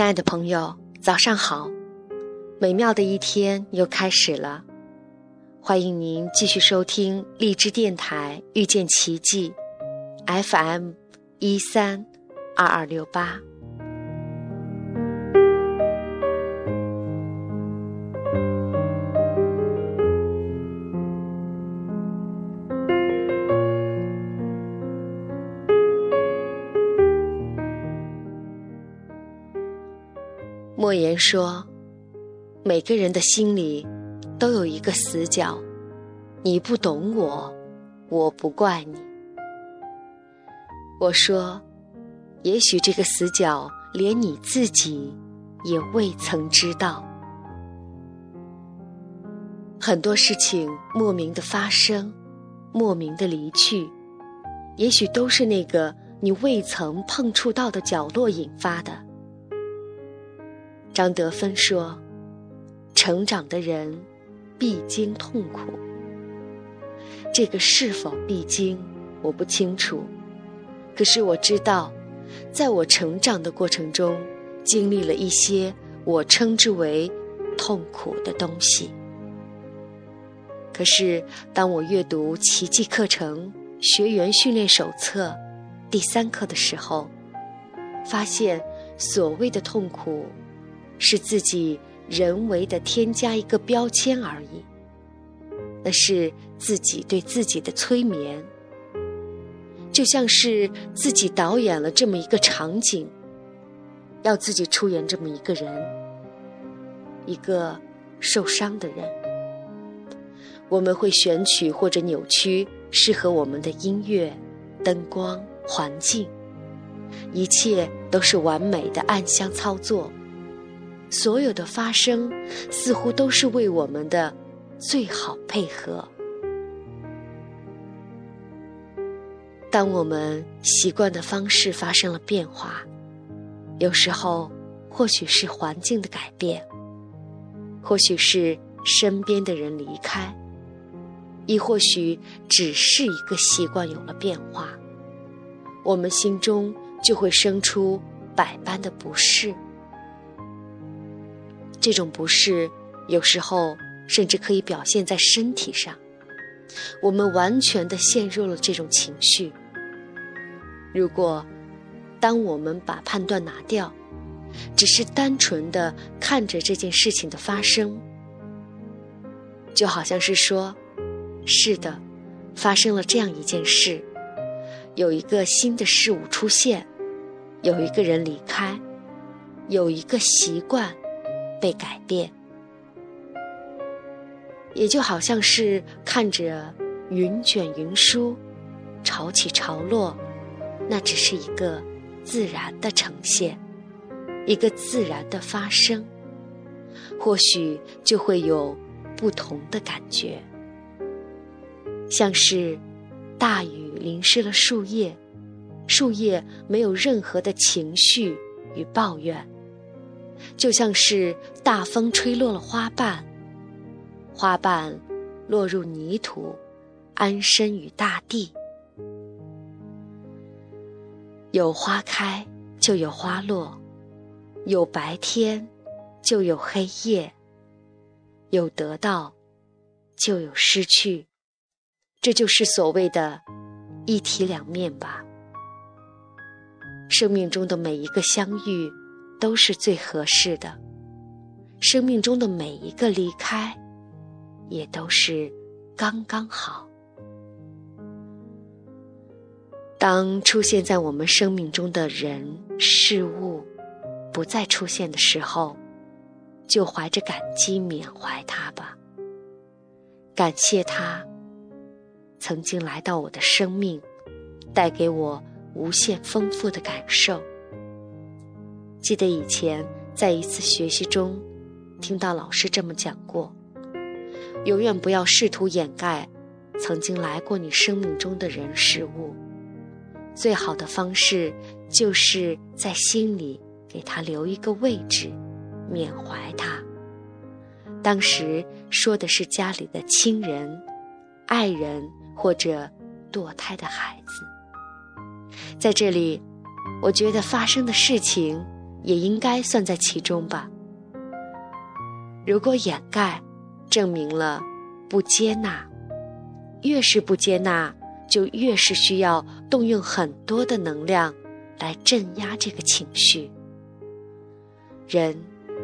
亲爱的朋友，早上好！美妙的一天又开始了，欢迎您继续收听荔枝电台遇见奇迹 FM 一三二二六八。莫言说：“每个人的心里都有一个死角，你不懂我，我不怪你。”我说：“也许这个死角连你自己也未曾知道。很多事情莫名的发生，莫名的离去，也许都是那个你未曾碰触到的角落引发的。”张德芬说：“成长的人必经痛苦。这个是否必经，我不清楚。可是我知道，在我成长的过程中，经历了一些我称之为痛苦的东西。可是，当我阅读《奇迹课程学员训练手册》第三课的时候，发现所谓的痛苦。”是自己人为的添加一个标签而已，那是自己对自己的催眠，就像是自己导演了这么一个场景，要自己出演这么一个人，一个受伤的人。我们会选取或者扭曲适合我们的音乐、灯光、环境，一切都是完美的暗箱操作。所有的发生，似乎都是为我们的最好配合。当我们习惯的方式发生了变化，有时候或许是环境的改变，或许是身边的人离开，亦或许只是一个习惯有了变化，我们心中就会生出百般的不适。这种不适，有时候甚至可以表现在身体上。我们完全的陷入了这种情绪。如果，当我们把判断拿掉，只是单纯的看着这件事情的发生，就好像是说：“是的，发生了这样一件事，有一个新的事物出现，有一个人离开，有一个习惯。”被改变，也就好像是看着云卷云舒，潮起潮落，那只是一个自然的呈现，一个自然的发生，或许就会有不同的感觉，像是大雨淋湿了树叶，树叶没有任何的情绪与抱怨。就像是大风吹落了花瓣，花瓣落入泥土，安身于大地。有花开就有花落，有白天就有黑夜，有得到就有失去，这就是所谓的一体两面吧。生命中的每一个相遇。都是最合适的，生命中的每一个离开，也都是刚刚好。当出现在我们生命中的人事物不再出现的时候，就怀着感激缅怀他吧，感谢他曾经来到我的生命，带给我无限丰富的感受。记得以前在一次学习中，听到老师这么讲过：永远不要试图掩盖曾经来过你生命中的人事物。最好的方式就是在心里给他留一个位置，缅怀他。当时说的是家里的亲人、爱人或者堕胎的孩子。在这里，我觉得发生的事情。也应该算在其中吧。如果掩盖，证明了不接纳，越是不接纳，就越是需要动用很多的能量来镇压这个情绪，人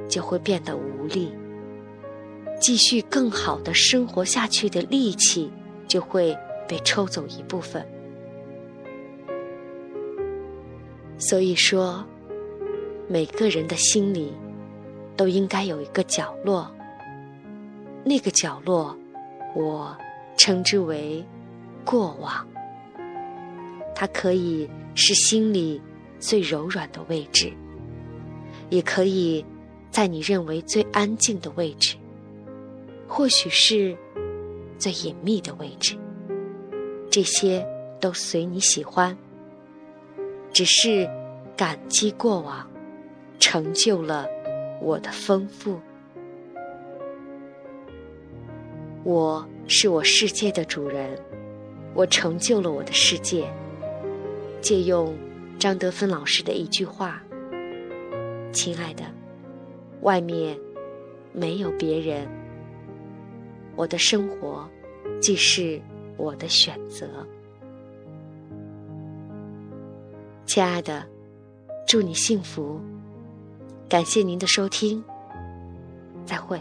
就会变得无力，继续更好的生活下去的力气就会被抽走一部分。所以说，每个人的心里都应该有一个角落。那个角落，我称之为过往。它可以是心里最柔软的位置，也可以在你认为最安静的位置，或许是最隐秘的位置。这些都随你喜欢。只是感激过往，成就了我的丰富。我是我世界的主人，我成就了我的世界。借用张德芬老师的一句话：“亲爱的，外面没有别人，我的生活既是我的选择。”亲爱的，祝你幸福。感谢您的收听，再会。